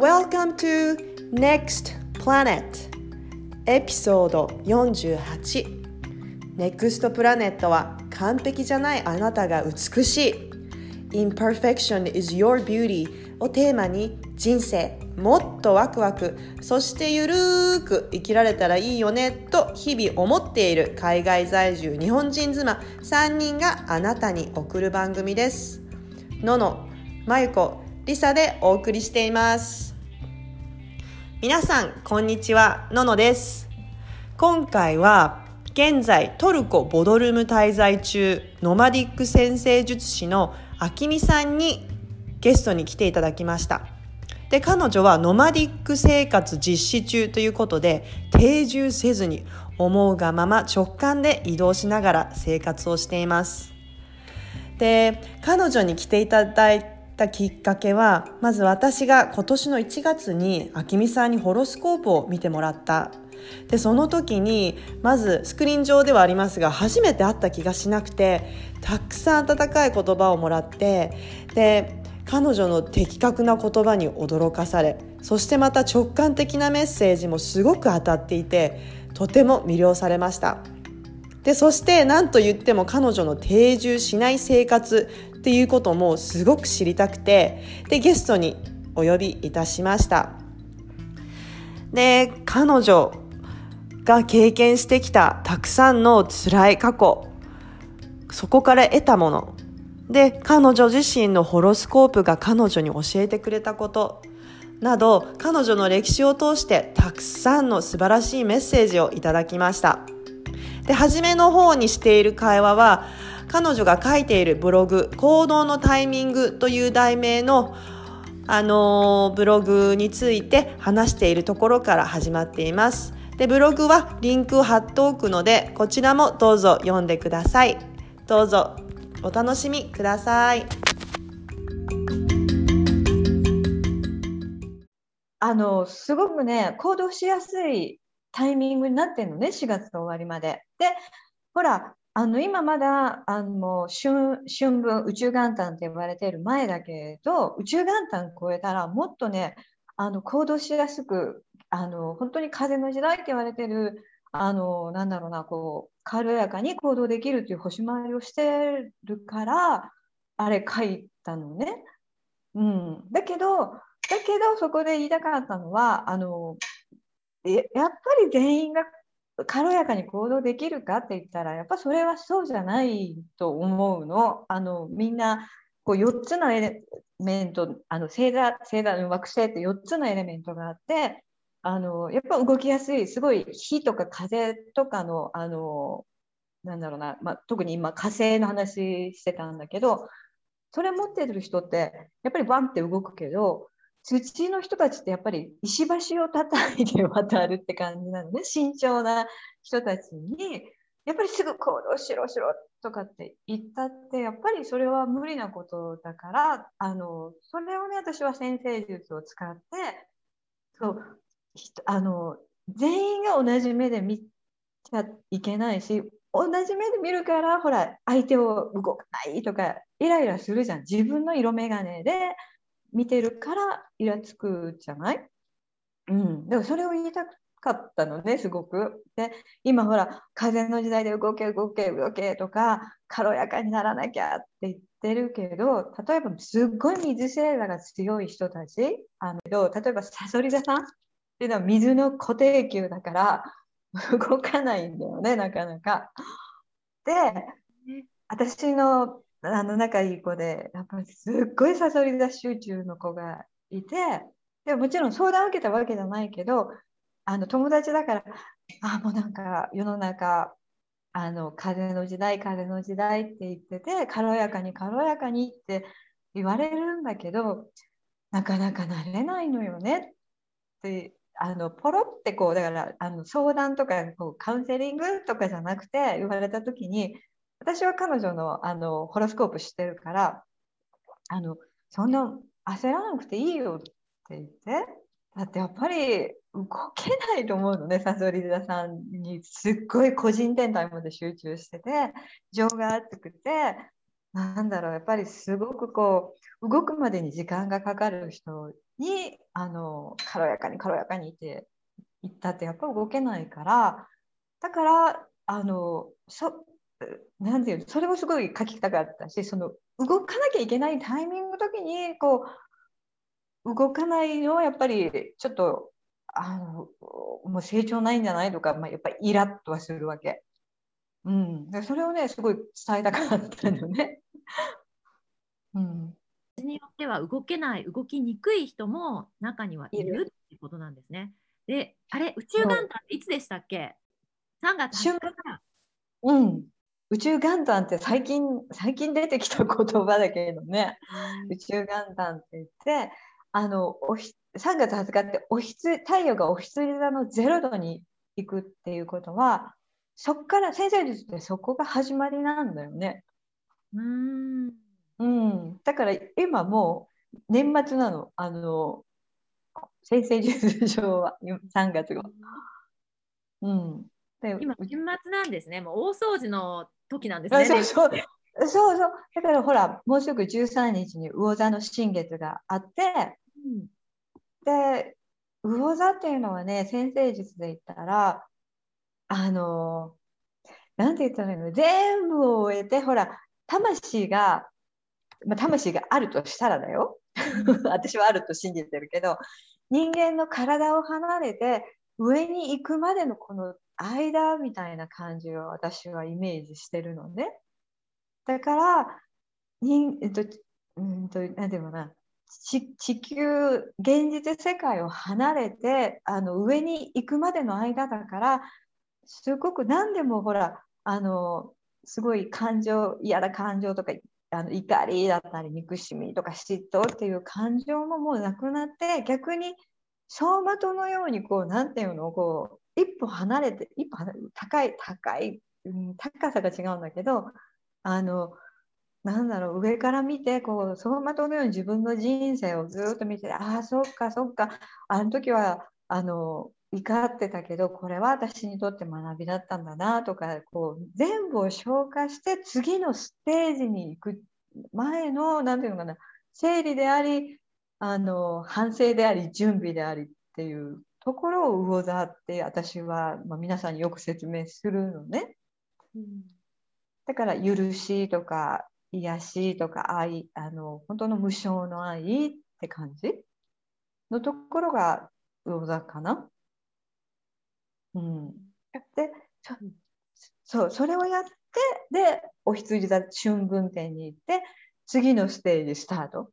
Welcome to Next Planet エピソード48 NEXT プラネットは完璧じゃないあなたが美しい。Imperfection is your beauty をテーマに人生もっとワクワクそしてゆるーく生きられたらいいよねと日々思っている海外在住日本人妻3人があなたに送る番組です。ののまゆこりさでお送りしています。皆さんこんにちは。ののです。今回は現在トルコボドルム滞在中ノマディック先生術師のあきみさんにゲストに来ていただきました。で彼女はノマディック生活実施中ということで定住せずに思うがまま直感で移動しながら生活をしています。で彼女に来ていただいたきっかけはまず私が今年の1月にあきみさんにホロスコープを見てもらった。でその時にまずスクリーン上ではありますが初めて会った気がしなくてたくさん温かい言葉をもらってで彼女の的確な言葉に驚かされそしてまた直感的なメッセージもすごく当たっていてとても魅了されました。でそして何と言っても彼女の定住しない生活っていうこともすごく知りたくてでゲストにお呼びいたしました。で彼女が経験してきたたくさんの辛い過去そこから得たもので彼女自身のホロスコープが彼女に教えてくれたことなど彼女の歴史を通してたくさんの素晴らしいメッセージをいただきました。で初めの方にしている会話は彼女が書いているブログ「行動のタイミング」という題名のあのブログについて話しているところから始まっています。でブログはリンクを貼っておくのでこちらもどうぞ読んでください。どうぞお楽しみください。あのすごくね行動しやすいタイミングになってるのね4月の終わりまで。でほらあの今まだあの春春分宇宙元旦って呼ばれてる前だけど宇宙元旦超えたらもっとねあの行動しやすくあの本当に風の時代って言われてるあのなんだろうなこう軽やかに行動できるっていう星回りをしてるからあれ書いたのね。うん、だけどだけどそこで言いたかったのはあのやっぱり全員が軽やかに行動できるかって言ったらやっぱそれはそうじゃないと思うの。あのみんなこう4つのエレメントあの星座星座の惑星って4つのエレメントがあってあのやっぱ動きやすいすごい火とか風とかのあのなんだろうな、まあ、特に今火星の話してたんだけどそれ持ってる人ってやっぱりバンって動くけど土の人たちってやっぱり石橋を叩いて渡るって感じなのね。慎重な人たちにやっぱりすぐ行動しろしろとかって言ったってやっぱりそれは無理なことだからあのそれをね私は先生術を使ってそうあの全員が同じ目で見ちゃいけないし同じ目で見るからほら相手を動かないとかイライラするじゃん。自分の色眼鏡で見てるからイラつくじゃない？うん、でもそれを言いたかったのねすごく。で今ほら風の時代で動け動け動けとか軽やかにならなきゃって言ってるけど例えばすっごい水星座が強い人たちあの例えばさそり座さんっていうのは水の固定球だから動かないんだよねなかなか。で私のあの仲いい子でやっぱりすっごいさそり座集中の子がいてでももちろん相談を受けたわけじゃないけどあの友達だからあもうなんか世の中あの風の時代風の時代って言ってて軽やかに軽やかにって言われるんだけどなかなかなれないのよねってあのポロってこうだからあの相談とかこうカウンセリングとかじゃなくて言われた時に私は彼女のあのホロスコープ知ってるからあのそんな焦らなくていいよって言ってだってやっぱり動けないと思うのねサソリ座さんに。すっごい個人天体まで集中してて情が熱くてなんだろうやっぱりすごくこう動くまでに時間がかかる人にあの軽やかに軽やかにいていったってやっぱ動けないからだからあのそなんていうそれをすごい書きたかったしその動かなきゃいけないタイミングの時にこう動かないのはやっぱりちょっとあのもう成長ないんじゃないとか、まあ、やっぱりイラッとはするわけ。うん、でそれをねすごい伝えたかったのね。うん、によっては動けない動きにくい人も中にはいるってことなんですね。であれ宇宙元旦っていつでしたっけ ?3 月20日から。うん、宇宙元旦って最近最近出てきた言葉だけどね、宇宙元旦って言ってあのおひ3月20日っておひつ太陽がお羊座の0度に行くっていうことはそこから先生術ってそこが始まりなんだよね。うん。うん、だから今もう年末なの。あの先生術上は3月が。うん、で今年末なんですね。もう大掃除の時なんですね。そうそう。そうそう。だからほらもうすぐ13日に魚座の新月があって、うん、で魚座っていうのはね先生術で言ったらあのなんて言ったらいいの？全部を終えてほら魂が、まあ、魂があるとしたらだよ。私はあると信じてるけど人間の体を離れて上に行くまでのこの間みたいな感じを私はイメージしてるのね。だから、人えっと、うんと、なんていうかな、地球、現実世界を離れてあの上に行くまでの間だから、すごく何でもほら、あのすごい感情、嫌な感情とか、あの怒りだったり、憎しみとか嫉妬っていう感情ももうなくなって、逆に走馬灯のようにこう、なんていうの、こう、一歩離れて一歩高い高い、うん、高さが違うんだけどあのなんだろう上から見てこう走馬灯のように自分の人生をずっと見てああそっかそっか。あの時はあの怒ってたけどこれは私にとって学びだったんだなとかこう全部を消化して次のステージに行く前の何て言うのかな整理でありあの反省であり準備でありっていうところを魚座って私は、まあ、皆さんによく説明するのね。うん、だから許しとか癒しとか愛あの本当の無償の愛って感じ？のところが魚座かな？うん、でそうそれをやってでお羊座春分点に行って次のステージスタート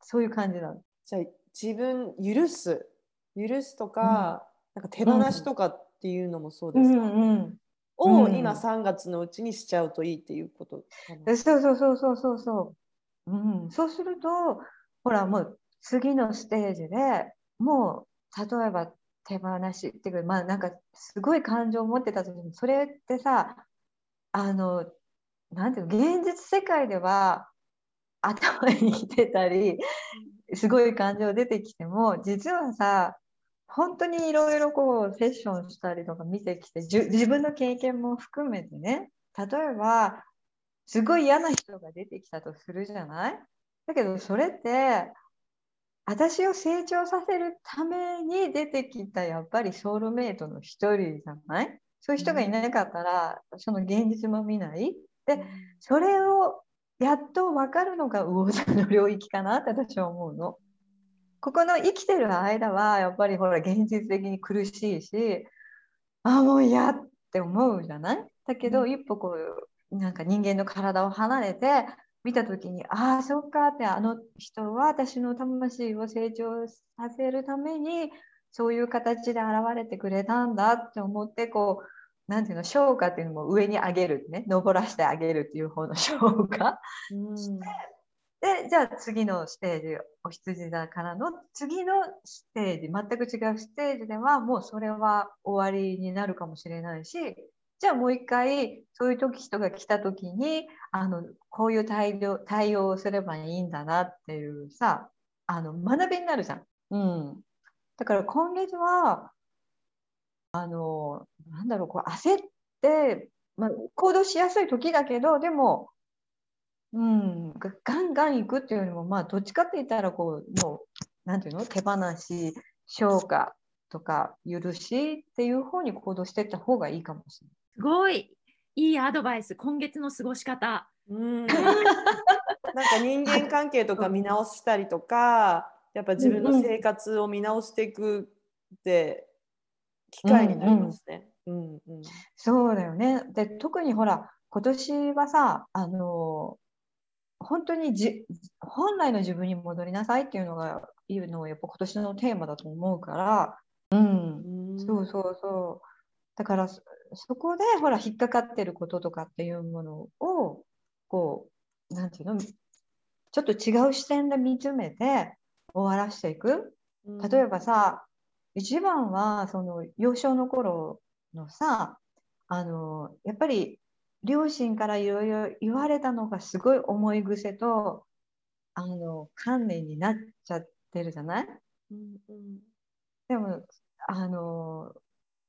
そういう感じなの。じゃあ自分許す許すとかうん、なんか手放しとかっていうのもそうですか、うんうんを今3月のうちにしちゃうといいっていうことそうそうそうそうそうそう、うん、そうするとほらもう次のステージでもう例えば手放しっていうかまあなんかすごい感情を持ってた時にそれってさあのなんていうの現実世界では頭にきてたりすごい感情出てきても実はさ本当にいろいろこうセッションしたりとか見てきて自分の経験も含めてね例えばすごい嫌な人が出てきたとするじゃない？だけどそれって私を成長させるために出てきたやっぱりソウルメイトの一人じゃない？そういう人がいなかったら、その現実も見ない？で、それをやっと分かるのが魚座の領域かなって私は思うの。ここの生きてる間はやっぱりほら現実的に苦しいしああもう嫌って思うじゃない？だけど、一歩こうなんか人間の体を離れて見た時にああそっかってあの人は私の魂を成長させるためにそういう形で現れてくれたんだって思ってこうなんていうの消化っていうのも上に上げるね。登らせてあげるっていう方の消化、うん、してで、じゃあ次のステージ、お羊座からの次のステージ、全く違うステージではもうそれは終わりになるかもしれないし、じゃあもう一回そういう時人が来た時にあのこういう対応対応をすればいいんだなっていうさあの学びになるじゃん。うん、だから今月はあのなんだろうこう焦って、まあ、行動しやすい時だけどでもうん、がガンガン行くっていうよりも、まあ、どっちかって言ったらこう、もう、なんていうの、手放し、消化とか許しっていう方に行動していった方がいいかもしれない。すごいいいアドバイス。今月の過ごし方。うん、なんか人間関係とか見直したりとか、やっぱ自分の生活を見直していくって機会になりますね。うんうんそうだよね。で、特にほら、今年はさ、あの本当にじ本来の自分に戻りなさいっていうのがいうのがやっぱ今年のテーマだと思うから、うん、うんそうそうそう。だからそそこでほら引っかかってることとかっていうものをこうなんていうの？ちょっと違う視点で見つめて終わらしていく。例えばさ、一番はその幼少の頃のさあのやっぱり両親からいろいろ言われたのがすごい思い癖とあの観念になっちゃってるじゃない？うんうん。でもあの、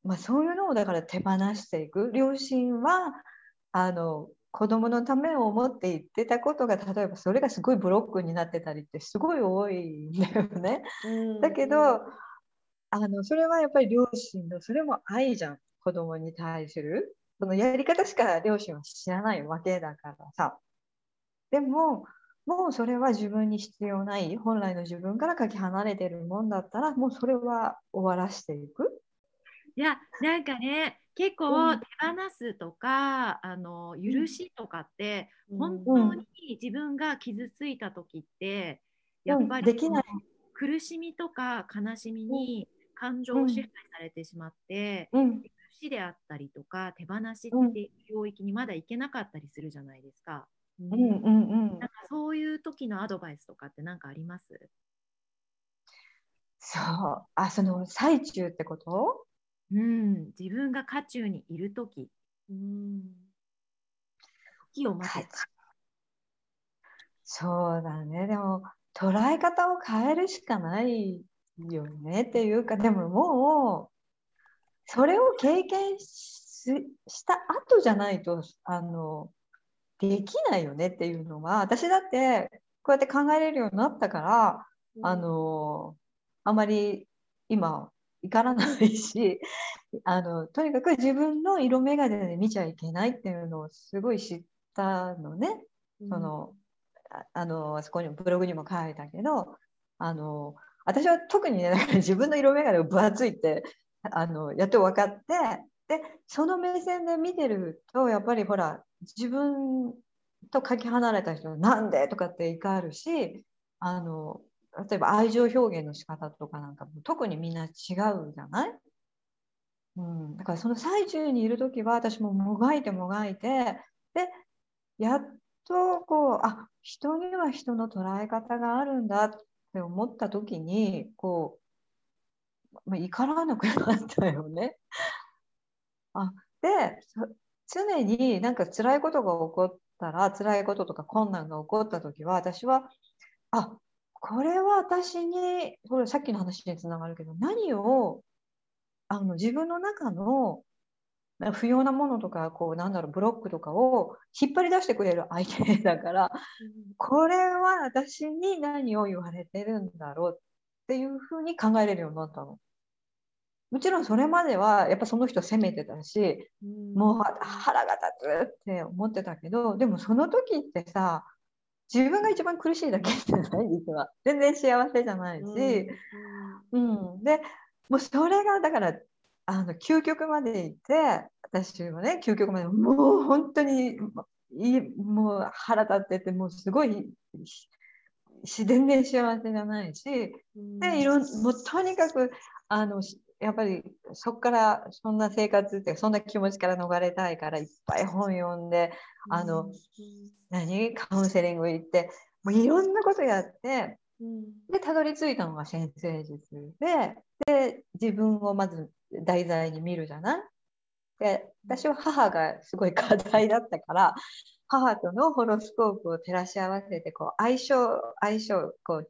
まあ、そういうのをだから手放していく。両親はあの子供のためを思って言ってたことが例えばそれがすごいブロックになってたりってすごい多いんだよね。うん。だけどあのそれはやっぱり両親のそれも愛じゃん。子供に対するそのやり方しか両親は知らないわけだからさ。でももうそれは自分に必要ない。本来の自分からかけ離れてるもんだったらもうそれは終わらしていく。いやなんかね結うん。構手放すとか、あの許しとかって、うん。本当に自分が傷ついた時って、やっぱりできない。苦しみとか悲しみに感情を支配されてしまって、うん許しであったりとか手放しうん。っていう領域にまだ行けなかったりするじゃないですか。うん。うんうんなんかそういう時のアドバイスとかって何かあります？そう。あその最中ってこと？うん、自分が渦中にいる時。うん。時を待てそうだね。でも、捉え方を変えるしかないよねっていうか、でももう、それを経験しした後じゃないと、あの、できないよねっていうのは、私だって、こうやって考えれるようになったから、あの、あまり今、怒らないし、あの、とにかく自分の色眼鏡で見ちゃいけないっていうのをすごい知ったのね。うんそのああのそこにブログにも書いたけどあの私は特にねか自分の色眼鏡が分厚いってあのやっと分かってでその目線で見てるとやっぱりほら自分とかけ離れた人なんでとかって怒るしあの例えば愛情表現の仕方とかなんかも特にみんな違うじゃない、うん、だからその最中にいる時は私ももがいてもがいてでやっとこうあ人には人の捉え方があるんだって思った時にこう、まあ、怒らなくなったよね。あでそ常になんか辛いことが起こったら辛いこととか困難が起こった時は私はあこれは私にこれさっきの話につながるけど何をあの自分の中の不要なものとかこうなんだろうブロックとかを引っ張り出してくれる相手だからこれは私に何を言われてるんだろうっていうふうに考えれるようになったの。もちろんそれまではやっぱその人責めてたしうん。もう腹が立つって思ってたけどでもその時ってさ自分が一番苦しいだけじゃない実は。全然幸せじゃないし、うん、でもうそれがだからあの究極まで行って私はね究極までもう本当にいいもう腹立っててもうすごいし全然幸せじゃないし。うん。でいろんもうとにかくあのしやっぱりそこからそんな生活ってそんな気持ちから逃れたいからいっぱい本読んであの何カウンセリング行ってもういろんなことやってうん。でたどり着いたのが先生術でで自分をまず題材に見るじゃない？で私は母がすごい課題だったから母とのホロスコープを照らし合わせてこう相性相性こう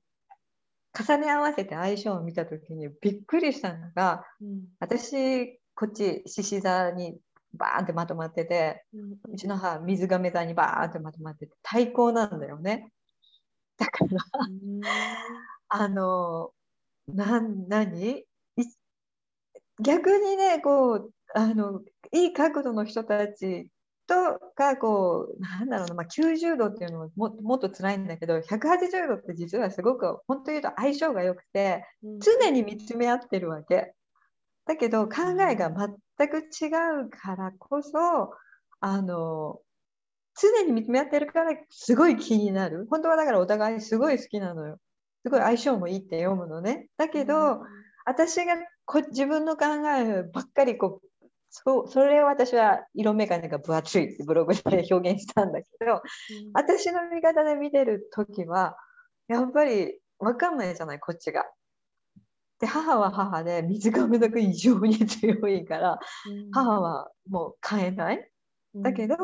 重ね合わせて相性を見た時にびっくりしたのがうん。私こっち獅子座にバーンってまとまっててうちの母水がめ座にバーンってまとまってて対抗なんだよね。だからあのなん何？逆にねこうあのいい角度の人たちとがこうなんだろうな、まあ、90度っていうのはももっと辛いんだけど180度って実はすごく本当言うと相性が良くて常に見つめ合ってるわけ。だけど考えが全く違うからこそあの常に見つめ合ってるからすごい気になる。本当はだからお互いすごい好きなのよ。すごい相性もいいって読むのね。だけど、私がこ自分の考えばっかりこうそうそれを私は色眼鏡が分厚いってブログで表現したんだけど、うん、私の見方で見てる時はやっぱり分かんないじゃないこっちが。で母は母で水がめだく異常に強いから、うん、母はもう変えない。だけど、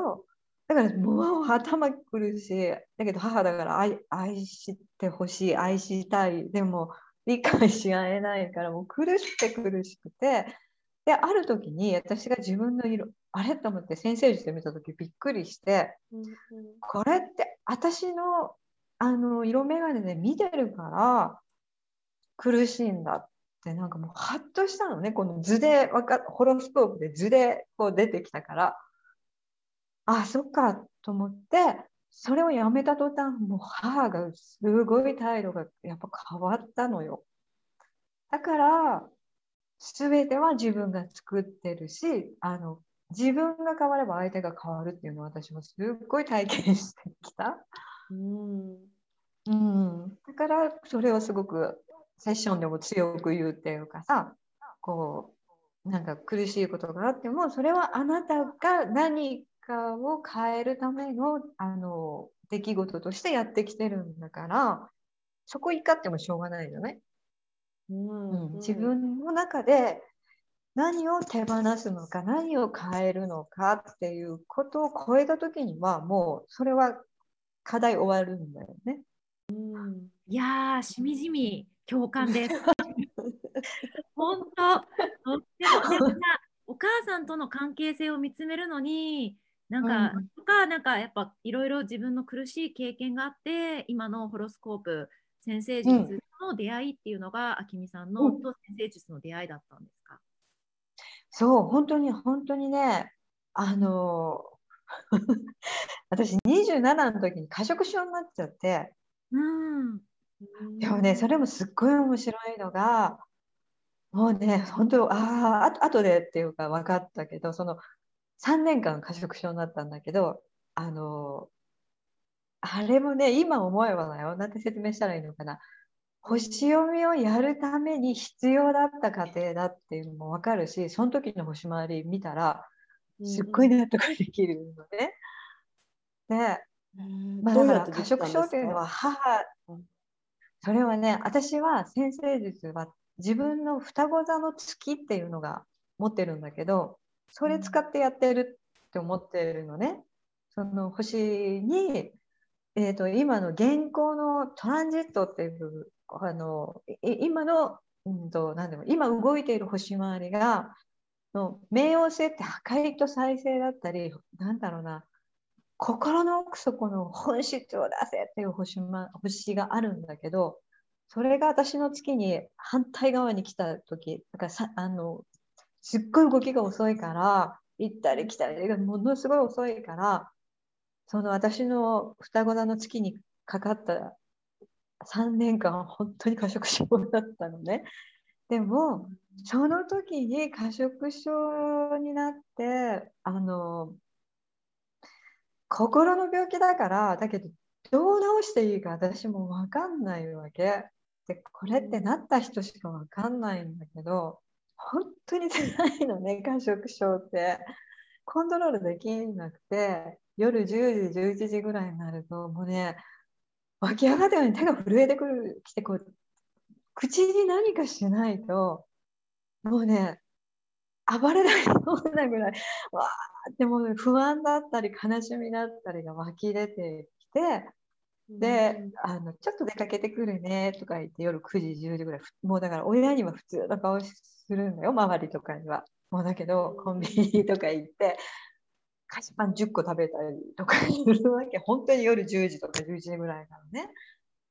だからもう頭くるしだけど母だから愛愛してほしい愛したいでも理解し合えないからもう苦しくて苦しくてである時に私が自分の色あれ？と思って先生術で見た時びっくりして、うんうん、これって私のあの色眼鏡で見てるから苦しいんだってなんかもうハッとしたのね。この図でホロスコープで図でこう出てきたから。あそっかと思ってそれをやめた途端もう母がすごい態度がやっぱ変わったのよ。だから全ては自分が作ってるしあの自分が変われば相手が変わるっていうのを私もすっごい体験してきた。うん、うん、だからそれをすごくセッションでも強く言うっていうかさこうなんか苦しいことがあってもそれはあなたが何かを変えるためのあの出来事としてやってきてるんだからそこ怒ってもしょうがないよね。うん自分の中で何を手放すのか何を変えるのかっていうことを超えた時にはもうそれは課題終わるんだよね。うん、いやーしみじみ共感です。本当でもでもお母さんとの関係性を見つめるのになんか、うん、とかなんかやっぱいろいろ自分の苦しい経験があって今のホロスコープ先生術の出会いっていうのが、あきみさんの、と先生術の出会いだったんですか？そう本当に本当にねあの 私27の時に過食症になっちゃって、うん、でもねそれもすっごい面白いのがもうね本当あああとでっていうか分かったけどその3年間過食症になったんだけどあのあれもね、今思えばだよ。なんて説明したらいいのかな。星読みをやるために必要だった過程だっていうのも分かるし、その時の星回り見たら、すっごい納得できるのね。で、まあ、だから過食症っていうのは母、それはね、私は先生術は自分の双子座の月っていうのが持ってるんだけど、それ使ってやってるって思ってるのね。その星にえーと、今の現行のトランジットっていうあの今の、うんと、なんでも今動いている星回りがの冥王星って破壊と再生だったりなんだろうな心の奥底の本質を出せっていう星,、ま、星があるんだけどそれが私の月に反対側に来た時だからさあのすっごい動きが遅いから行ったり来たりがものすごい遅いからその私の双子座の月にかかった3年間本当に過食症だったのね。でもその時に過食症になってあの心の病気だからだけどどう治していいか私も分かんないわけ。でこれってなった人しか分かんないんだけど本当に辛いのね過食症って。コントロールできなくて夜10時11時ぐらいになるともうね湧き上がったように手が震えてくるきてこう口に何かしないともうね暴れないようなぐらい わーってもう不安だったり悲しみだったりが湧き出てきてで、あのちょっと出かけてくるねとか言って夜9時10時ぐらいもうだから親には普通の顔するんだよ周りとかには。もうだけどコンビニとか行って菓子パン10個食べたりとかするわけ。本当に夜10時とか11時ぐらいからね。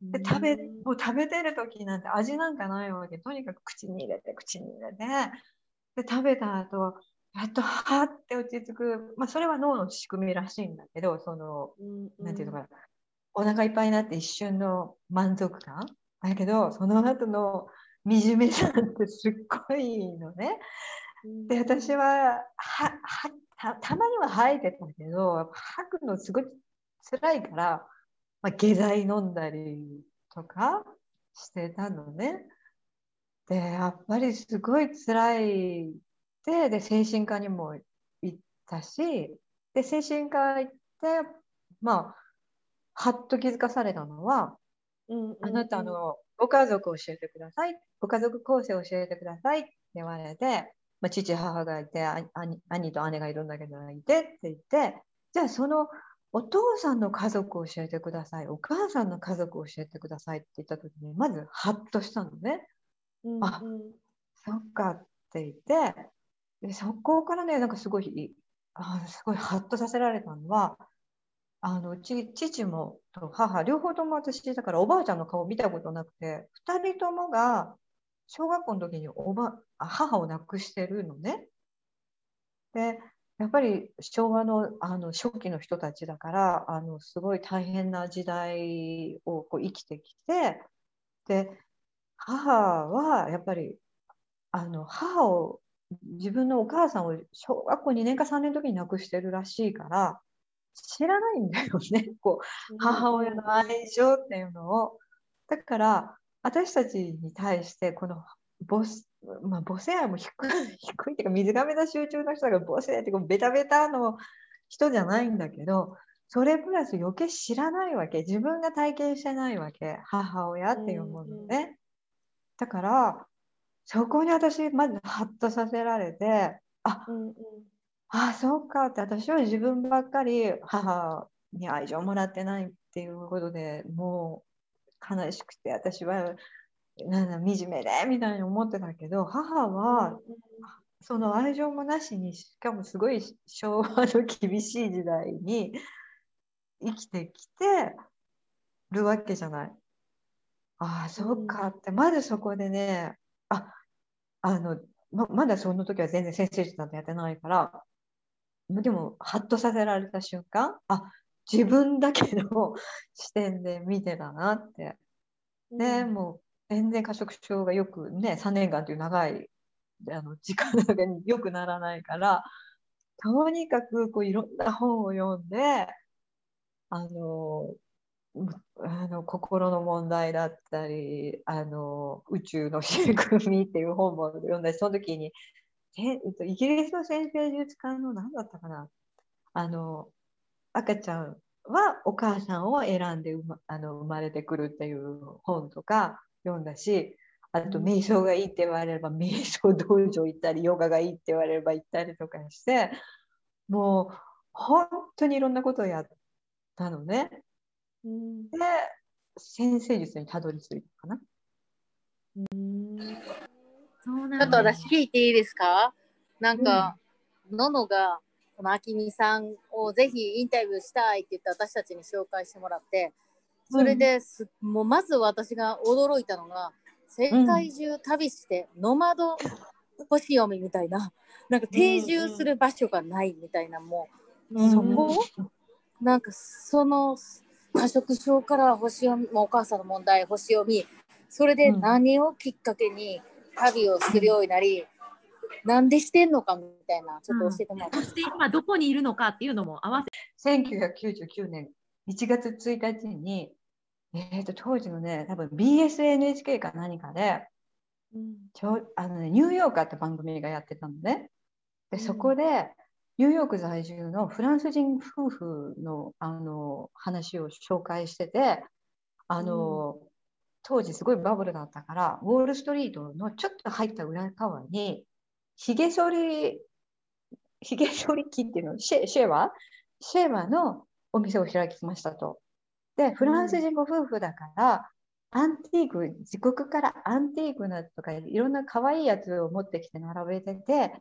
で食べもう食べてる時なんて味なんかないわけ。とにかく口に入れて口に入れて。で食べた後やっとはって落ち着く、まあ、それは脳の仕組みらしいんだけどその、うん、なんていうのかな。お腹いっぱいになって一瞬の満足感。だけどその後の惨めさってすっごいのね。で私はははたたまには吐いてたけど吐くのすごい辛いから、まあ、下剤飲んだりとかしてたのね。でやっぱりすごい辛いでで精神科にも行ったしで精神科行ってまあはっと気づかされたのは、うんあなたのご家族を教えてくださいご家族構成を教えてくださいって言われてまあ、父、母がいて兄、兄と姉がいるんだけどいてって言って、じゃあそのお父さんの家族を教えてください、お母さんの家族を教えてくださいって言った時に、まずハッとしたのね。うんうん、あそっかって言って、でそこからね、なんかすごい、あすごいハッとさせられたのは、あのち父もと母両方とも私だからおばあちゃんの顔見たことなくて2人ともが小学校の時におば母を亡くしてるのね。でやっぱり昭和のあの初期の人たちだからあのすごい大変な時代をこう生きてきてで母はやっぱりあの母を自分のお母さんを小学校2年か3年の時に亡くしてるらしいから知らないんだよね こう母親の愛情っていうのを。だから私たちに対してこのボス、まあ、母性愛も低い 低いっていうか水がめな集中の人が母性愛ってベタベタの人じゃないんだけどそれプラス余計知らないわけ。自分が体験してないわけ。母親っていうものね、だからそこに私まずハッとさせられてあ、うんうん、あそうかって私は自分ばっかり母に愛情もらってないっていうことでも悲しくて私はなんだ惨めでみたいに思ってたけど母はその愛情もなしにしかもすごい昭和の厳しい時代に生きてきてるわけじゃない。ああそうかって。まずそこでねああのままだその時は全然先生術なんてやってないからでもハッとさせられた瞬間あ自分だけの視点で見てたなって。で、もう全然過食症がよくね、3年間という長いあの時間の中によくならないから、とにかくこういろんな本を読んで、あの、あの心の問題だったりあの宇宙の仕組みっていう本も読んだしその時にイギリスの先生術家の何だったかな？あの赤ちゃんはお母さんを選んで生まあの生まれてくるっていう本とか読んだしあと瞑想がいいって言われれば 瞑想道場行ったりヨガがいいって言われれば行ったりとかしてもう本当にいろんなことをやったのね。で先生術にたどり着いたかな。うん。ちょっと私聞いていいですか？なんか、うん、ののがこのあきみさんをぜひインタビューしたいって言って私たちに紹介してもらってそれです、うん、もうまず私が驚いたのが世界中旅してノマド星読みみたいな なんか定住する場所がないみたいなもう、そこなんかその過食症から星読みお母さんの問題星読みそれで何をきっかけに旅をするようになり、なんでしてんのかみたいな、ちょっと教えてもらって、うん、そして今どこにいるのかっていうのも合わせ。1999年1月1日に、えーと、当時のね、多分 BSNHK か何かで、うん、ちょあのね、ニューヨーカーって番組がやってたのね。で、そこで、ニューヨーク在住のフランス人夫婦のあの話を紹介してて、あの、うん、当時すごいバブルだったから、ウォールストリートのちょっと入った裏側に、ひげ剃り、ひげ剃り機っていうの、シェシェワ？シェワのお店を開きましたと。で、フランス人ご夫婦だから、アンティーク、自国からアンティークなとかいろんな可愛いやつを持ってきて並べてて、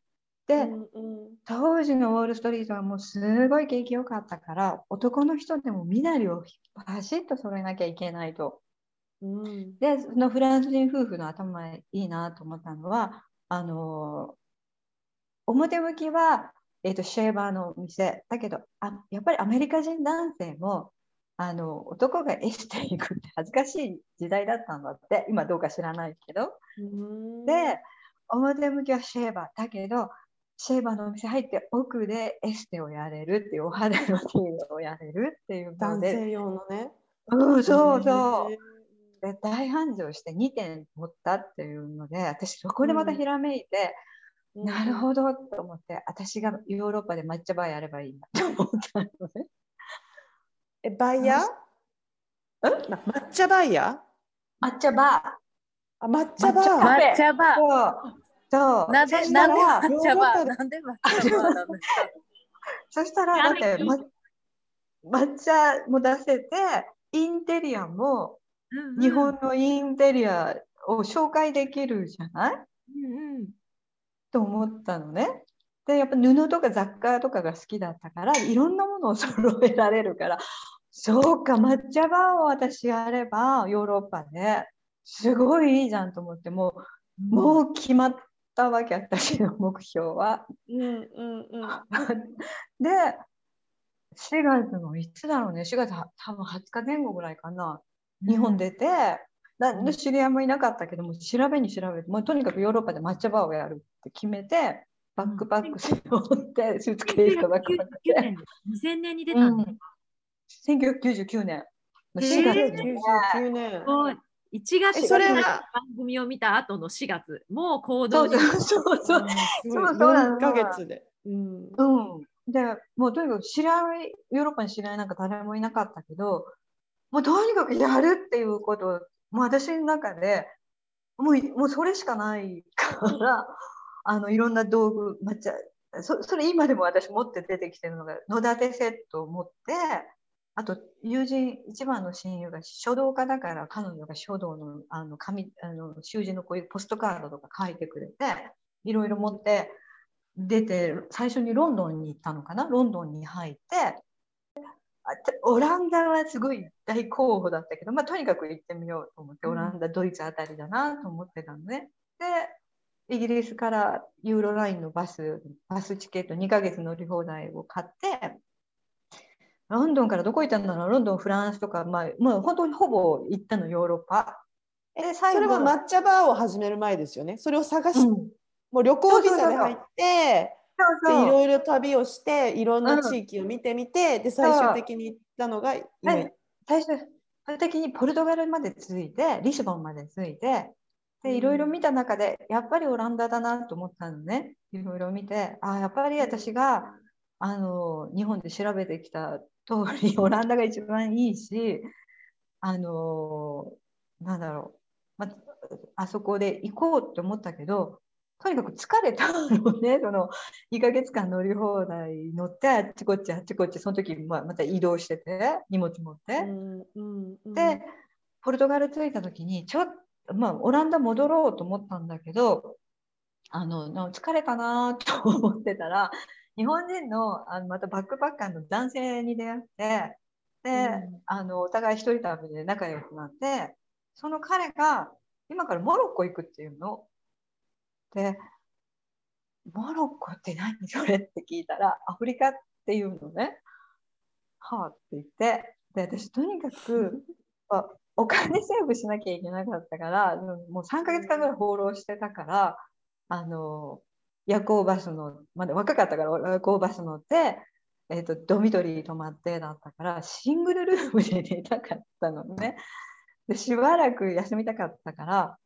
で、うんうん、当時のウォール・ストリートはもうすごい景気良かったから男の人でも身なりをパシッと揃えなきゃいけないと。うん、でそのフランス人夫婦の頭いいなと思ったのはあの表向きは、えーと、シェーバーの店だけどあやっぱりアメリカ人男性もあの男がエステ行くって 恥ずかしい時代だったんだって今どうか知らないけど。で表向きはシェーバーだけどシェーバーのお店入って奥でエステをやれるっていうお肌の手をやれるっていう男性用のね。うん、そうそう。で大繁盛して2点持ったっていうので私そこでまたひらめいて、うん、なるほど。と思って私がヨーロッパで抹茶バーやればいいんだ。と思ったのね。えバイヤー？抹茶バイヤー？抹茶バー。あ抹茶バー。抹茶バー。そう。なんで、なんで抹茶バーなんで抹茶バー？なんですか そしたら、だって、ま、抹茶も出せて、インテリアも日本のインテリアを紹介できるじゃない、うんうん、と思ったのね。でやっぱ布とか雑貨とかが好きだったからいろんなものを揃えられるからそうか抹茶バーを私やればヨーロッパですごいいいじゃんと思ってもう,、もう決まったわけ私の目標は。うんうんうん、で4月のいつだろうね4月多分20日前後ぐらいかな日本出て、うん、知り合いもいなかったけども調べに調べてもうとにかくヨーロッパで抹茶バーをやるって決めてバックパックして持ってスーツケースとバックパックで2000年に出たん。ですか、うん、1999年4月。99年1月。それは番組を見た後の4月。もう行動にそうそうそう。そう4ヶ月で。うん、うん、でもうとにかく知らないヨーロッパに知らないなんか誰もいなかったけどもうとにかくやるっていうことをもう私の中でもうもうそれしかないからあのいろんな道具抹茶そそれ今でも私持って出てきてるのが野立セットを持ってあと友人一番の親友が書道家だから彼女が書道のあの紙あの習字のこういうポストカードとか書いてくれていろいろ持って出て最初にロンドンに行ったのかな？ロンドンに入ってオランダはすごい大候補だったけど、まあ、とにかく行ってみようと思って、オランダ、ドイツあたりだなと思ってたのね。で、イギリスからユーロラインのバス、バスチケット2ヶ月乗り放題を買って、ロンドンからどこ行ったんだろうロンドン、フランスとか、まあ、もう本当にほぼ行ったの、ヨーロッパ。え最後それは抹茶バーを始める前ですよね。それを探し、うん、もう旅行ビザで入って、いろいろ旅をしていろんな地域を見てみて、うん、で最終的に行ったのが最終的にポルトガルまで着いてリスボンまで着いてでいろいろ見た中でやっぱりオランダだなと思ったのね。いろいろ見てあやっぱり私があの日本で調べてきた通り オランダが一番いいしあのなんだろう、まあそこで行こうって思ったけどとにかく疲れたのね、その2ヶ月間乗り放題乗って、あっちこっちあっちこっち、その時、まあ、また移動してて、荷物持って。うんうんうん、で、ポルトガル着いた時に、ちょっと、まあ、オランダ戻ろうと思ったんだけど、あの疲れたなと思ってたら、日本人のあのまたバックパッカーの男性に出会って、で、うん、あのお互い一人旅で仲良くなって、その彼が今からモロッコ行くっていうの。で、モロッコって何？それって聞いたら、アフリカっていうのね。はあって言って、で、私とにかく、お金セーブしなきゃいけなかったから、もう3ヶ月間ぐらい放浪してたから、あの、夜行バスの、まだ若かったから夜行バス乗って、えーと、ドミトリー泊まってだったからシングルルームで寝たかったのねでしばらく休みたかったから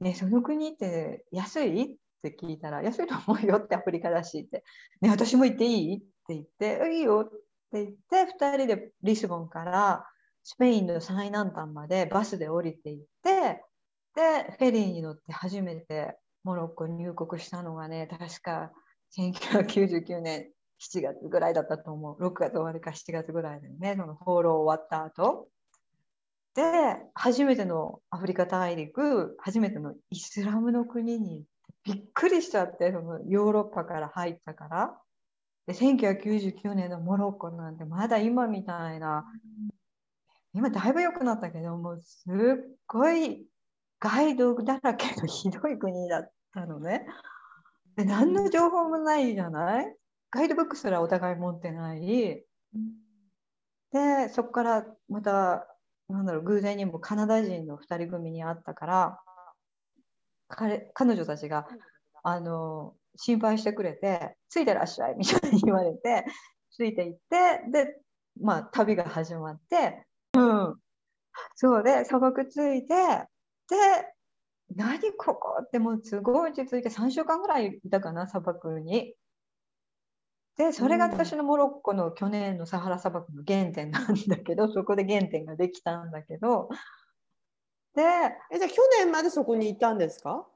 ね、その国って安い？って聞いたら、安いと思うよってアフリカだしって、ね、私も行っていい？って言って、いいよって言って、2人でリスボンからスペインの最南端までバスで降りていって、で、フェリーに乗って初めてモロッコに入国したのがね、確か1999年7月ぐらいだったと思う。6月終わりか7月ぐらいだよね、その放浪終わった後。で初めてのアフリカ大陸初めてのイスラムの国にびっくりしちゃってそのヨーロッパから入ったからで1999年のモロッコなんてまだ今みたいな今だいぶ良くなったけどもうすっごいガイドだらけのひどい国だったのね。で何の情報もないじゃない？ガイドブックすらお互い持ってない。でそこからまたなんだろう偶然にもカナダ人の2人組に会ったから彼彼女たちがあの心配してくれて「ついてらっしゃい」みたいに言われてついていってで、まあ、旅が始まって、うん、そうで砂漠ついてで何ここってもうすごい落ち着いて3週間ぐらいいたかな砂漠に。でそれが私のモロッコの去年のサハラ砂漠の原点なんだけど そこで原点ができたんだけど。でえじゃあ去年までそこにいたんですか？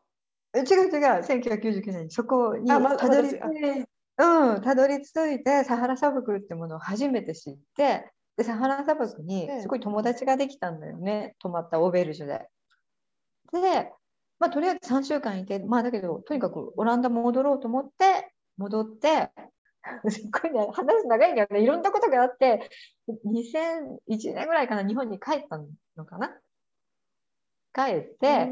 違う違う1999年に。そこにたどり着いて、うん、たどり着いてサハラ砂漠ってものを初めて知ってでサハラ砂漠にすごい友達ができたんだよね、泊まったオーベルジュで。で、まあ、とりあえず3週間いて、まあ、だけどとにかくオランダ戻ろうと思って戻ってすっごいね話長いんだよね。いろんなことがあって2001年ぐらいかな日本に帰ったのかな？帰って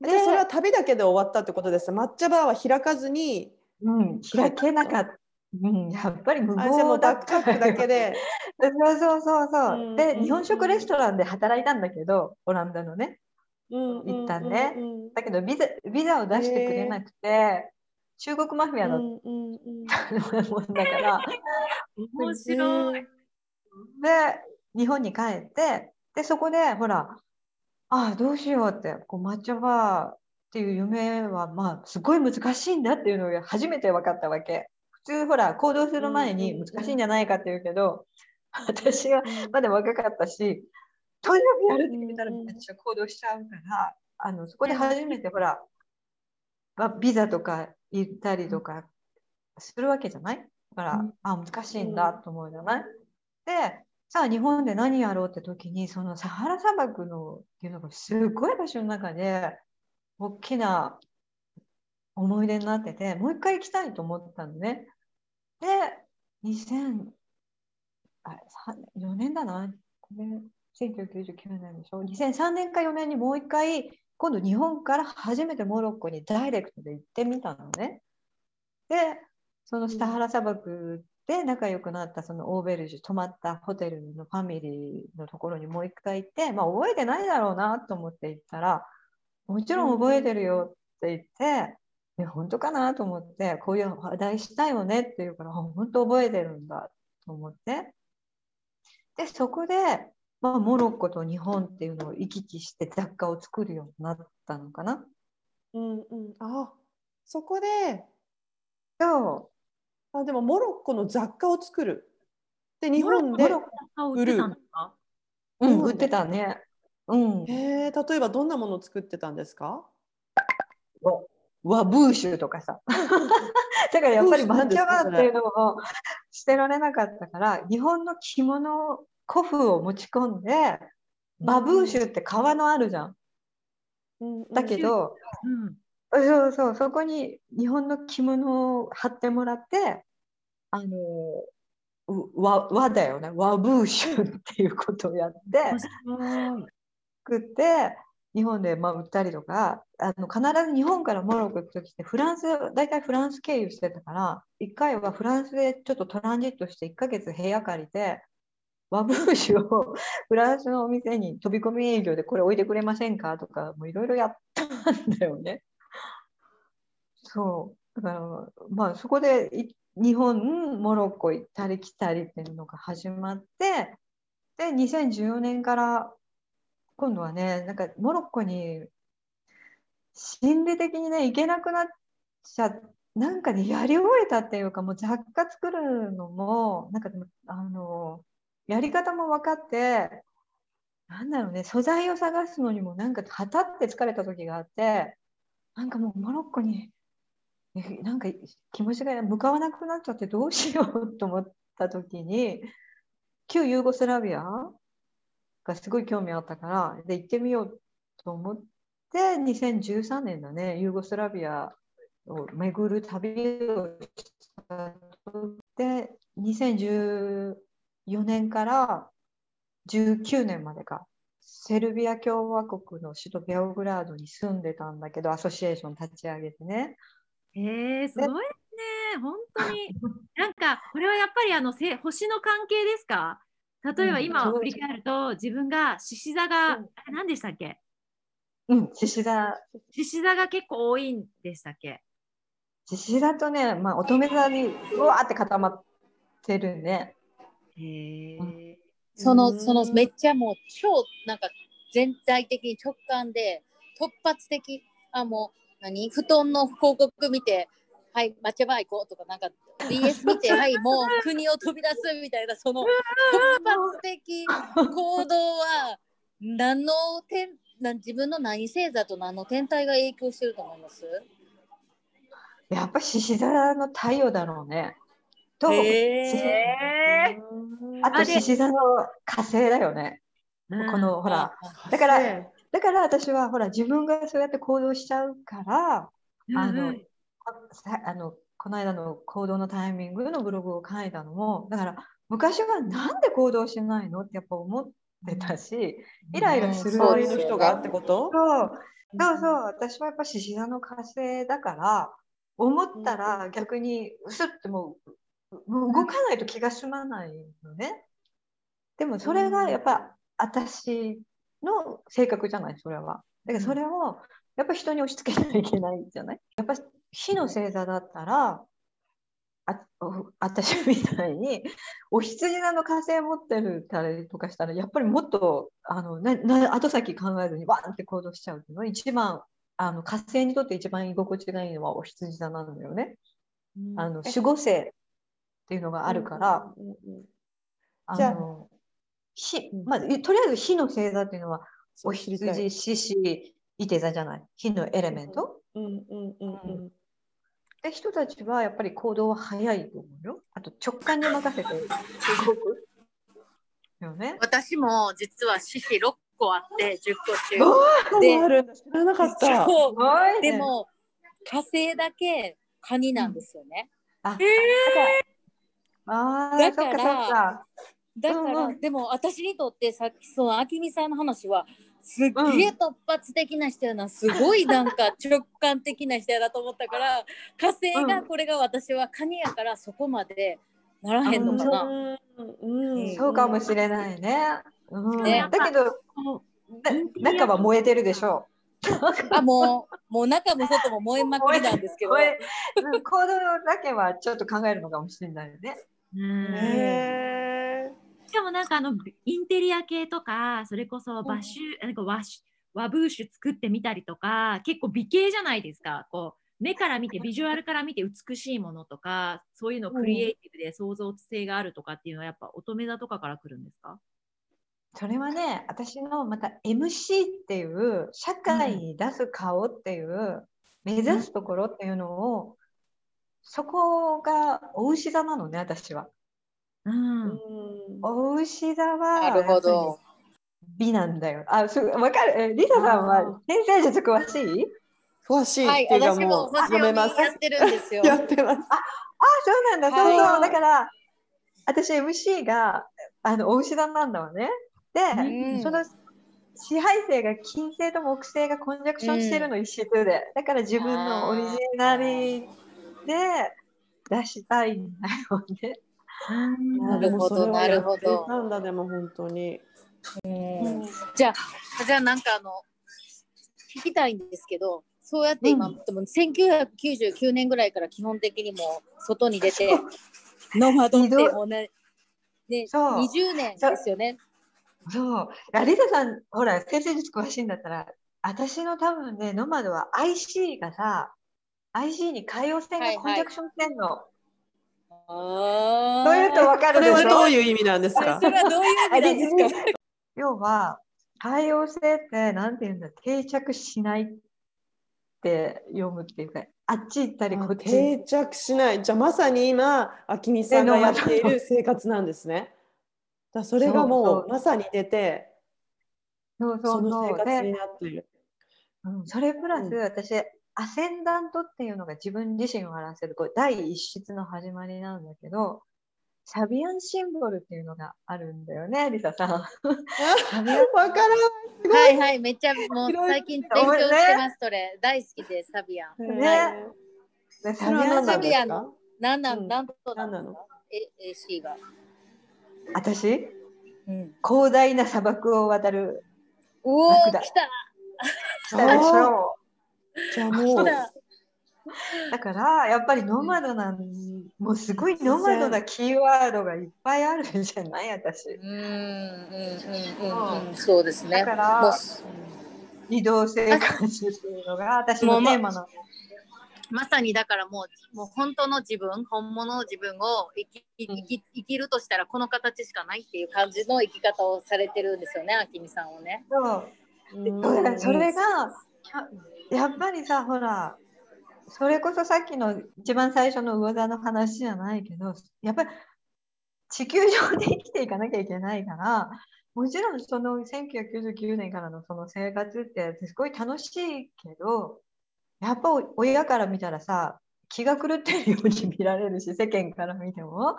でそれは旅だけで終わったってことです。抹茶バーは開かずに、うん、開けなかった。うん、やっぱり無謀だった。だけで。そうそうそうそう、で日本食レストランで働いたんだけどオランダのね、うん、行ったね、だけどビザビザを出してくれなくて、中国マフィアの、うんうんうん、だから。面白い。で日本に帰ってでそこでほらああどうしようってこう抹茶バーっていう夢はまあすごい難しいんだっていうのが初めて分かったわけ。普通ほら行動する前に難しいんじゃないかって言うけど、私はまだ若かったしとにかくやるって決めたら私は行動しちゃうからあのそこで初めてほらビザとか行ったりとかするわけじゃない？だから、あ難しいんだと思うじゃない？でさあ日本で何やろうって時にそのサハラ砂漠のっていうのがすごい場所の中で大きな思い出になっててもう一回行きたいと思ったのね。で2004年だな。これ1999年でしょ？2003年か4年にもう一回今度日本から初めてモロッコにダイレクトで行ってみたのね。でそのサハラ砂漠で仲良くなったそのオーベルジュ泊まったホテルのファミリーのところにもう一回行って、まあ、覚えてないだろうなと思って行ったらもちろん覚えてるよって言って、え本当かなと思ってこういう話題したいよねって言うから本当覚えてるんだと思ってでそこで、まあ、モロッコと日本っていうのを行き来して雑貨を作るようになったのかな。うんうん、あそこでそうあでもモロッコの雑貨を作る。で日本で売る。うん、売ってたね。うん、へえ例えばどんなものを作ってたんですか？ワブーシュとかさ。だからやっぱり抹茶バーっていうのを捨てられなかったから日本の着物古風を持ち込んでバブーシュって革のあるじゃん。うん、だけど、うん、そうそうそこに日本の着物を貼ってもらってあの和和だよね。和ブーシュっていうことをやって作って日本でまあ売ったりとかあの必ず日本からモロッコ行く時ってフランス大体フランス経由してたから1回はフランスでちょっとトランジットして1ヶ月部屋借りて和ブーシュをフランスのお店に飛び込み営業でこれ置いてくれませんかとかいろいろやったんだよね。そうだからまあそこで日本モロッコ行ったり来たりっていうのが始まってで2014年から今度はねなんかモロッコに心理的にね行けなくなっちゃなんかねやり終えたっていうかもう雑貨作るのもなんかあのやり方も分かってなんだろうね素材を探すのにもなんかはたって疲れた時があってなんかもうモロッコになんか気持ちが向かわなくなっちゃってどうしようと思った時に旧ユーゴスラビアがすごい興味あったからで行ってみようと思っで2013年だねユーゴスラビアを巡る旅をしたで2014年から19年までか。セルビア共和国の首都ベオグラードに住んでたんだけどアソシエーション立ち上げてね。えー、すごいね。本当に。なんかこれはやっぱりあのせ星の関係ですか？例えば今振り返ると、自分が獅子座が、うん、何でしたっけ？うん獅子座。獅子座が結構多いんでしたっけ？獅子座とね、まあ、乙女座にうわーって固まってるね。そのそのめっちゃもう超なんか全体的に直感で突発的あもう何？布団の広告見てはい、町場行こうとか、なんか BS 見て、はい、もう国を飛び出すみたいな、その突発的行動は、何の点な自分の何星座と何の天体が影響してると思います？やっぱ獅子座の太陽だろうね。と、あと獅子座の火星だよね。このほら、だから、だから私はほら自分がそうやって行動しちゃうから、あの、あのこの間の行動のタイミングのブログを書いたのもだから昔はなんで行動しないのってやっぱ思ってたしイライラする周りの人がってこと？そうそうそう。私はやっぱ獅子座の火星だから思ったら逆にうすってもう動かないと気が済まないのね。でもそれがやっぱ私の性格じゃないそれは。だからそれをやっぱ人に押し付けないといけないじゃない？やっぱ火の星座だったらあ私みたいにお羊座の火星持ってるたりとかしたらやっぱりもっとあのなな後先考えずにバーンって行動しちゃうっていうのは一番あの火星にとって一番居心地がいいのはお羊座なんだよね。うん、あの守護星っていうのがあるから、うんうん、じゃあ火、まあ、とりあえず火の星座っていうのはお羊、獅子、いて座じゃない火のエレメント？うんうんうんうんで人たちはやっぱり行動は早いと思うよ。あと直感に任せて動く。よね、私も実は獅子6個あって10個中。であるんだ知らなかった。でも火星だけカニなんですよね。うん、あ、えー、あだからだから、でも私にとってさっきそのあきみさんの話はすっげえ突発的な人やな、すごいなんか直感的な人やなと思ったから火星がこれが私はカニやからそこまでならへんのかな。うん、そうかもしれないね。うん、ねだけど中は燃えてるでしょう。あもうもう中も外も燃えまくりなんですけど、行動だけはちょっと考えるのかもしれないよね。へしかもなんかあのインテリア系とかそれこそバシュ、なんか和和ブーシュ作ってみたりとか結構美形じゃないですか。こう目から見てビジュアルから見て美しいものとかそういうのクリエイティブで創造性があるとかっていうのはやっぱ乙女座とかから来るんですか？それはね私のまた MC っていう社会に出す顔っていう、目指すところっていうのを、そこがお牛座なのね私は。うん、お牛座はなるほど美なんだよ。あ、すわかる。リサさんは先生術詳しい？詳しいっていうかもう読めます。やってるんですよ。やってます。あ、あそうなんだ。そうそう。だから私 MC があのお牛座なんだわね。で、その支配性が金星と木星がコンジャクションしてるの一緒で、だから自分のオリジナリで出したいんだよね。なるほど、なるほど。なんだ、でも本当に。うん、じゃあ、じゃあなんかあの、聞きたいんですけど、そうやって今、うん、でも1999年ぐらいから基本的にも外に出て、ノマドってもうね、ね20年ですよね。そう。リサさん、ほら、先生術詳しいんだったら、私の多分ね、ノマドは IC がさ、IC に海洋線がコンジャクションしてんの。はいはいそういうとわかるでしょ？それはどういう意味なんですか？それはどういう意味ですか？要は多様性ってなんていうんだ定着しないって読むっていうかあっち行ったりこっち定着しないじゃあまさに今あきみさんがやっている生活なんですね。だそれがもうまさに出てそうそうその生活になっている。うん、それプラス、私、アセンダントっていうのが自分自身を表せるこう第一質の始まりなんだけど、サビアンシンボルっていうのがあるんだよね、リサさん。わからない。すごい。はいはい、めっちゃもう最近勉強してます、それ。大好きです、サビアン。ねでそれは何なんですサビアかなんなん、うんなんと何なの？え ?AC が。私、うん、広大な砂漠を渡る。おお、来た来たでしょじゃあもうだ。から、やっぱりノマドなん、もうすごいノマドなキーワードがいっぱいあるんじゃない？私。うんうんうんうんうん、そうですね。だから移動生活っていうのが私のテーマなの。まさにだからもうもう本当の自分本物の自分を生き生き生きるとしたらこの形しかないっていう感じの生き方をされてるんですよねあきみさんをね。そう。うんそれがやっぱりさほらそれこそさっきの一番最初の噂の話じゃないけどやっぱり地球上で生きていかなきゃいけないからもちろんその1999年からのその生活ってすごい楽しいけどやっぱ親から見たらさ気が狂ってるように見られるし 世間から見ても。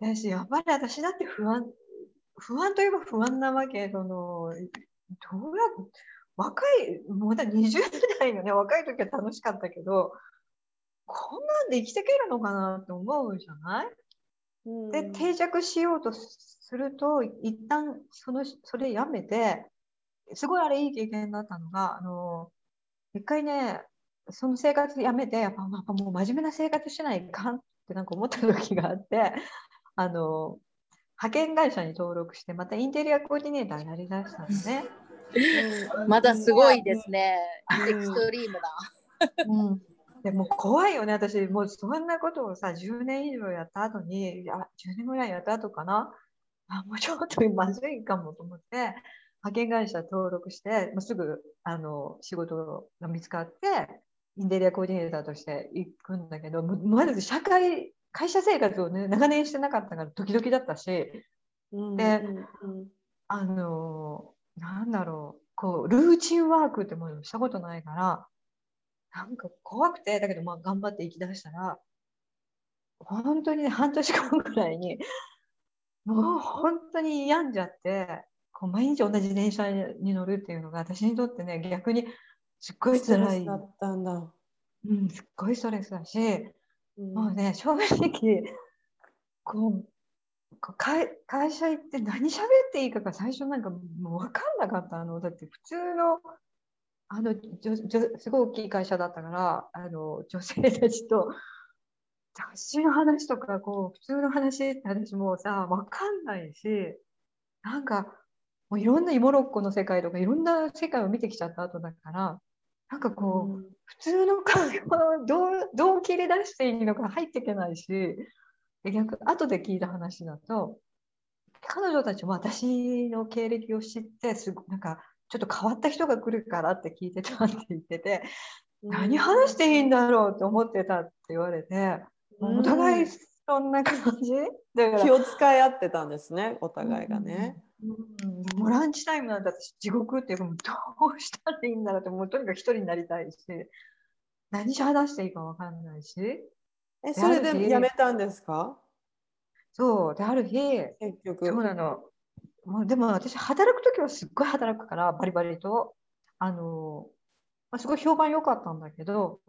だしやっぱり私だって不安不安といえば不安なわけ。そのどうや若いまだ20代のね若い時は楽しかったけどこんなんで生きていけるのかなって思うじゃない？うんで定着しようとすると一旦そのそれやめてすごいあれいい経験だったのがあの一回ねその生活やめてやっぱやっぱもう真面目な生活しないかんってなんか思った時があってあの派遣会社に登録してまたインテリアコーディネーターやりだしたのね。まだすごいですね。うん。エクストリームな。うん。でも怖いよね、私、もうそんなことをさ、10年以上やった後に、いや、10年ぐらいやった後かな、あ、もうちょっとまずいかもと思って、派遣会社登録して、もうすぐあの仕事が見つかって、インテリアコーディネーターとして行くんだけど、まず社会、会社生活をね、長年してなかったからドキドキだったし、うんでうん。あのなんだろう、こう、ルーチンワークってものをしたことないから、なんか怖くて、だけどまあ頑張って行き出したら、本当にね、半年間ぐらいに、もう本当に病んじゃって、こう毎日同じ電車に乗るっていうのが私にとってね、逆にすっごい辛い。スだ、ったんだ。うん、すっごいストレスだし、うん。もうね、正直、こう会会社行って何喋っていいかが最初なんかもう分かんなかったの。だって普通の、あの、じょじょすごい大きい会社だったから、あの、女性たちと雑誌の話とか、こう、普通の話って私もうさ、分かんないし、なんか、もういろんなモロッコの世界とかいろんな世界を見てきちゃった後だから、なんかこう、普通の会話をどうどう切り出していいのか入っていけないしで逆後で聞いた話だと彼女たちも私の経歴を知ってすごなんかちょっと変わった人が来るからって聞いてたって言ってて、何話していいんだろうって思ってたって言われて、うん。お互いそんな感じ？だから気を使い合ってたんですね、お互いがね。うん、もうランチタイムなんて私地獄っていうかどうしたらいいんだろうってもうとにかく一人になりたいし何し話していいかわかんないしえ、それでやめたんですか？そうである日結局。そうなのもうでも私働く時はすっごい働くからバリバリとあの、まあ、すごい評判良かったんだけど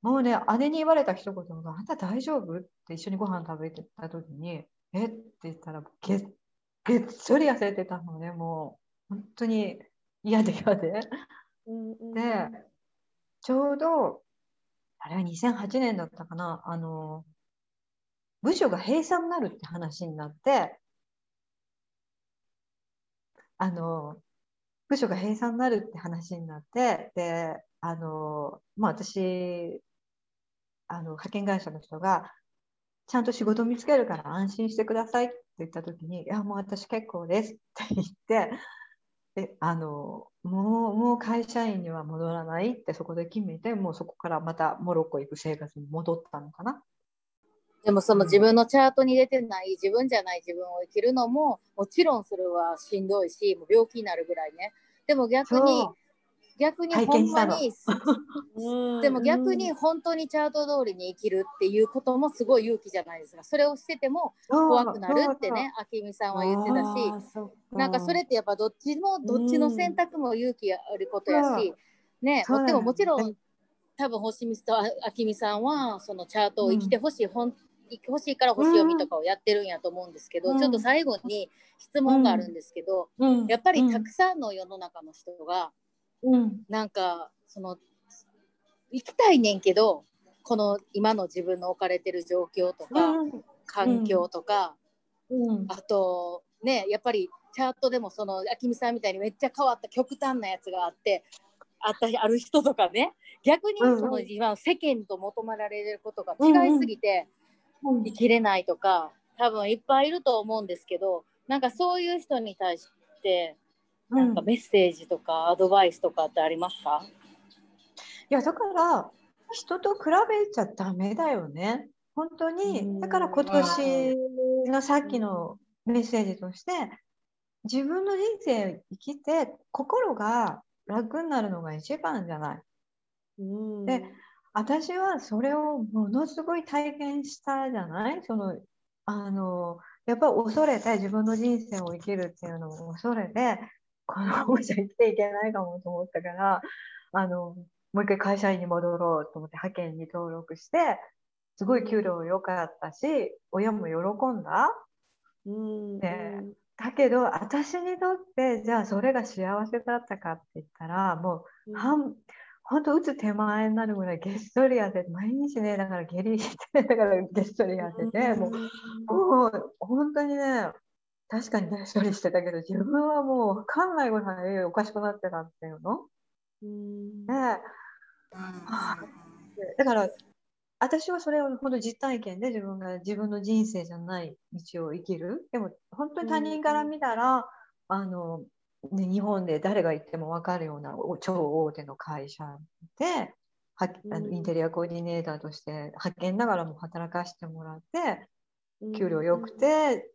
もうね姉に言われた一言が「あんた大丈夫?」って一緒にご飯食べてた時に「え？っ?」て言ったらげっげっそり痩せてたのねもう本当に嫌で嫌で。うんうんで、ちょうど、あれは2008年だったかな、あの、部署が閉鎖になるって話になって、あの、部署が閉鎖になるって話になって、で、あの、まあ私、あの、派遣会社の人が、ちゃんと仕事見つけるから安心してくださいって言った時に、いや、もう私結構ですって言って、であのもうもう会社員には戻らないってそこで決めてもうそこからまたモロッコ行く生活に戻ったのかな？でもその自分のチャートに出てない自分じゃない自分を生きるのももちろんそれはしんどいしもう病気になるぐらいねでも逆に逆にほんまに うん。でも逆に本当にチャート通りに生きるっていうこともすごい勇気じゃないですか。それをしてても怖くなるってね明美さんは言ってたし。なんかそれってやっぱどっちもどっちの選択も勇気あることやし、ねそうでももちろうんん多分星見と明美さんはそのチャートを生きてほしい、ほん生きてほしいから星読みとかをやってるんやと思うんですけど、うん。ちょっと最後に質問があるんですけど、うん。やっぱりたくさんの世の中の人が、うん。なんかその行きたいねんけどこの今の自分の置かれてる状況とか、うん。環境とか、うん。あとねやっぱりチャートでもそのあきみさんみたいにめっちゃ変わった極端なやつがあってあったある人とかね逆にその今世間と求められることが違いすぎてうん。生きれないとか多分いっぱいいると思うんですけどなんかそういう人に対してなんかメッセージとかアドバイスとかってありますか、いやだから人と比べちゃダメだよね。本当うん。にだから今年のさっきのメッセージとして自分の人生生きて心が楽になるのが一番じゃない。うん。で私はそれをものすごい体験したじゃない？そのあのやっぱ恐れて自分の人生を生きるっていうのを恐れてこのままじゃ生きていけないかもと思ったから あのもう一回会社員に戻ろうと思って派遣に登録してすごい給料良かったし親も喜んだ。うんねだけど私にとってじゃあそれが幸せだったかって言ったらもう半本当打つ手前になるぐらいげっそり痩せて毎日ねだから下痢してだからげっそり痩せてもうもう本当にね確かにげっそりしてたけど自分はもう分かんないぐらいおかしくなってたっていうの？うん。でだから私はそれを本当実体験で自分が自分の人生じゃない道を生きる。でも本当に他人から見たら、あのね、日本で誰が行っても分かるようなお超大手の会社ではあのうん。インテリアコーディネーターとして派遣ながらも働かせてもらって給料良くて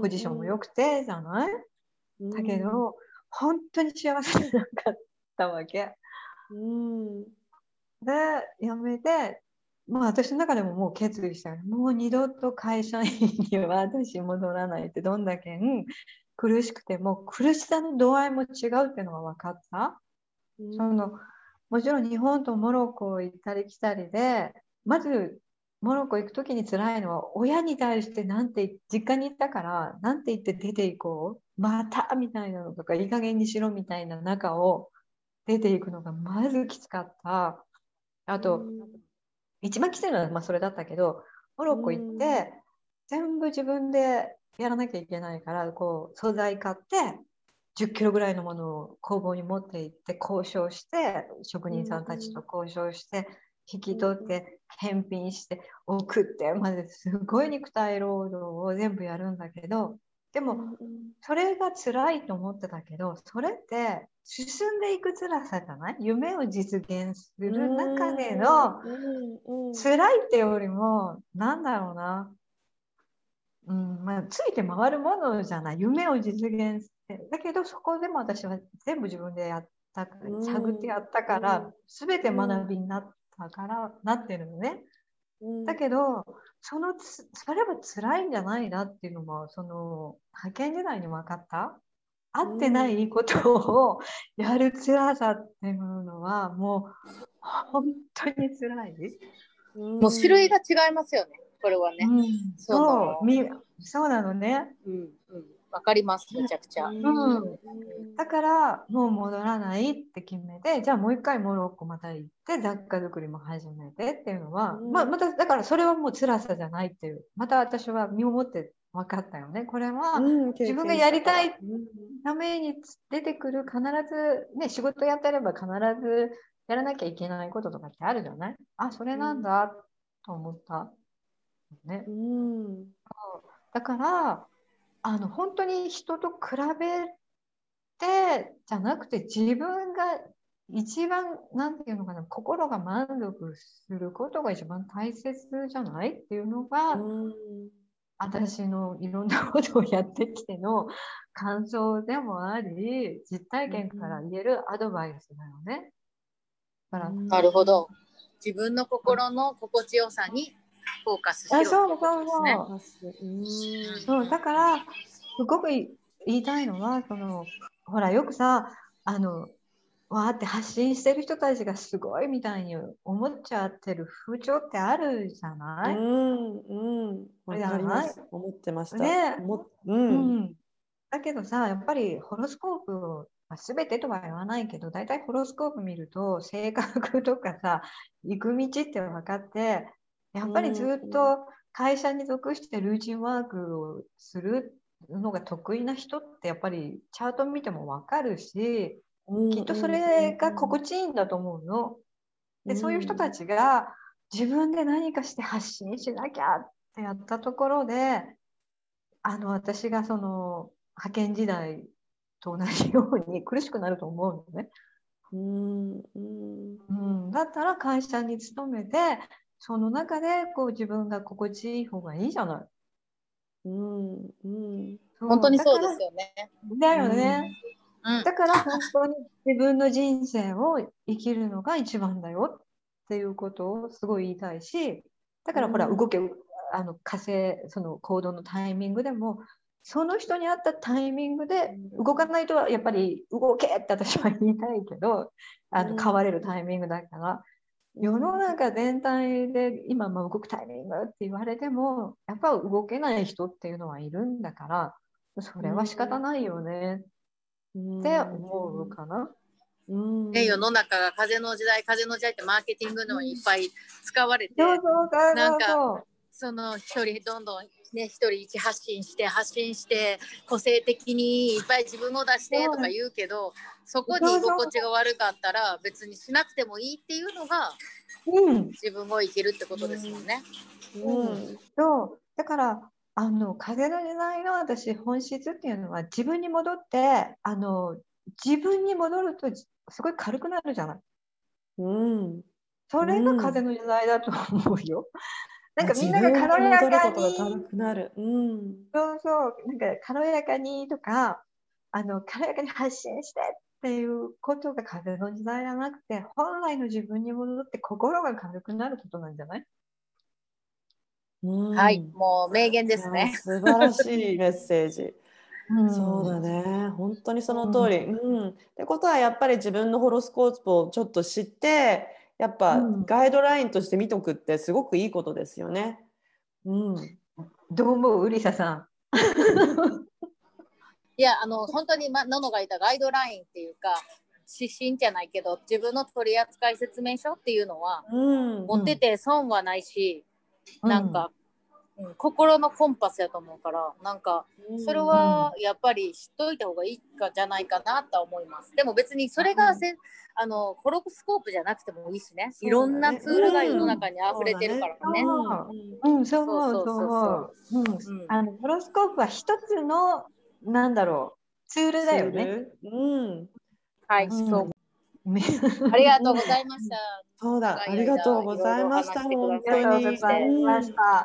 ポジションも良くてじゃない？だけど本当に幸せじゃなかったわけ。うん。で辞めてまあ私の中でももう決意したもう二度と会社員には私戻らないってどんだけ苦しくても苦しさの度合いも違うっていうのが分かった？そのもちろん日本とモロッコ行ったり来たりでまずモロッコ行く時に辛いのは親に対してなんて実家に行ったからなんて言って出ていこう？またみたいなのとかいい加減にしろみたいな中を出ていくのがまずきつかった。あと、一番きついのはまあそれだったけどモロッコ行って、全部自分でやらなきゃいけないからこう素材買って10キロぐらいのものを工房に持って行って交渉して職人さんたちと交渉して引き取って返品して送ってまですごい肉体労働を全部やるんだけどでもそれが辛いと思ってたけどそれって進んでいく辛さじゃない？夢を実現する中での辛いってよりもなんだろうな、うんまあ、ついて回るものじゃない？夢を実現して。だけどそこでも私は全部自分でやったうん探ってやったから、うん。全て学びになったから、なってるのね。だけどそのつそれは辛いんじゃないなっていうのもその派遣時代に分かった？合ってないことをやる辛さっていうのはもう本当に辛い。もう種類が違いますよね、これはね。うん、そうみそうなのね。うん、うん、わかります、めちゃくちゃ。ん。だからもう戻らないって決めてじゃあもう一回モロッコまた行って雑貨作りも始めてっていうのは、うん。まあ、まただからそれはもう辛さじゃないっていう。また私は身をもって分かったよねこれは。自分がやりたいために出てくる必ずね仕事やってれば必ずやらなきゃいけないこととかってあるじゃない？あそれなんだと思った、ね、うん。だからあの本当に人と比べてじゃなくて自分が一番なんていうのかな心が満足することが一番大切じゃないっていうのが、私のいろんなことをやってきての感想でもあり、実体験から言えるアドバイスだよね。だからなるほど。自分の心の心地よさにフォーカスしてことですね。そうだからすごく言いたいのはそのほらよくさあのわーって発信してる人たちがすごいみたいに思っちゃってる風潮ってあるじゃない？うんうんわかります。思ってました。ね、うん、うん、だけどさやっぱりホロスコープまあ、全てとは言わないけど大体ホロスコープ見ると性格とかさ行く道って分かってやっぱりずっと会社に属してルーチンワークをするのが得意な人ってやっぱりチャート見ても分かるしきっとそれが心地いいんだと思うの。でそういう人たちが自分で何かして発信しなきゃってやったところであの私がその派遣時代と同じように苦しくなると思うのね。うん。うん。だったら会社に勤めてその中でこう自分が心地いい方がいいじゃない。うんうん、本当にそうですよね。だよね。うん、だから本当に自分の人生を生きるのが一番だよっていうことをすごい言いたいしだからほら動け、うん、あの火星その行動のタイミングでもその人に合ったタイミングで動かないとやっぱり動けって私は言いたいけどあの変われるタイミングだから、世の中全体で今ま動くタイミングって言われてもやっぱ動けない人っていうのはいるんだからそれは仕方ないよね。って思うかな。ね、世の中が風の時代風の時代ってマーケティングのいっぱい使われてなんかその一人どんどんね、一人一発信して発信して個性的にいっぱい自分を出してとか言うけどそこに居心地が悪かったら別にしなくてもいいっていうのが、うん、自分を生きるってことですもんね。うん、うん、そう。だからあの風の時代の私本質っていうのは自分に戻ってあの自分に戻るとすごい軽くなるじゃない。うん、それが風の時代だと思うよ。なんかみんなが軽やかに。軽くなる、うん、そうそう。なんか軽やかにとかあの軽やかに発信してっていうことが風の時代じゃなくて本来の自分に戻って心が軽くなることなんじゃない？はい、もう名言ですね。素晴らしいメッセージ。うん、そうだね。本当にその通り。うん、うん、ってことはやっぱり自分のホロスコープをちょっと知ってやっぱガイドラインとして見とくってすごくいいことですよね。うん、どう思う？うりささん。いやあの本当に、ま、ののがいたガイドラインっていうか指針じゃないけど自分の取扱説明書っていうのは、うん、持ってて損はないし、うん、なんかうん、心のコンパスやと思うからなんかそれはやっぱり知っといた方がいいかじゃないかなと思います。でも別にそれがせ、うん、あのホロスコープじゃなくてもいいしね。いろんなツールが世の中に溢れてるからね。うん、そう。そうそうそうあのホロスコープは一つのなんだろうツールだよね。うん、はい、そう。ありがとうございました。そうだ、ありがとうございました。本当に。ありがとうございました。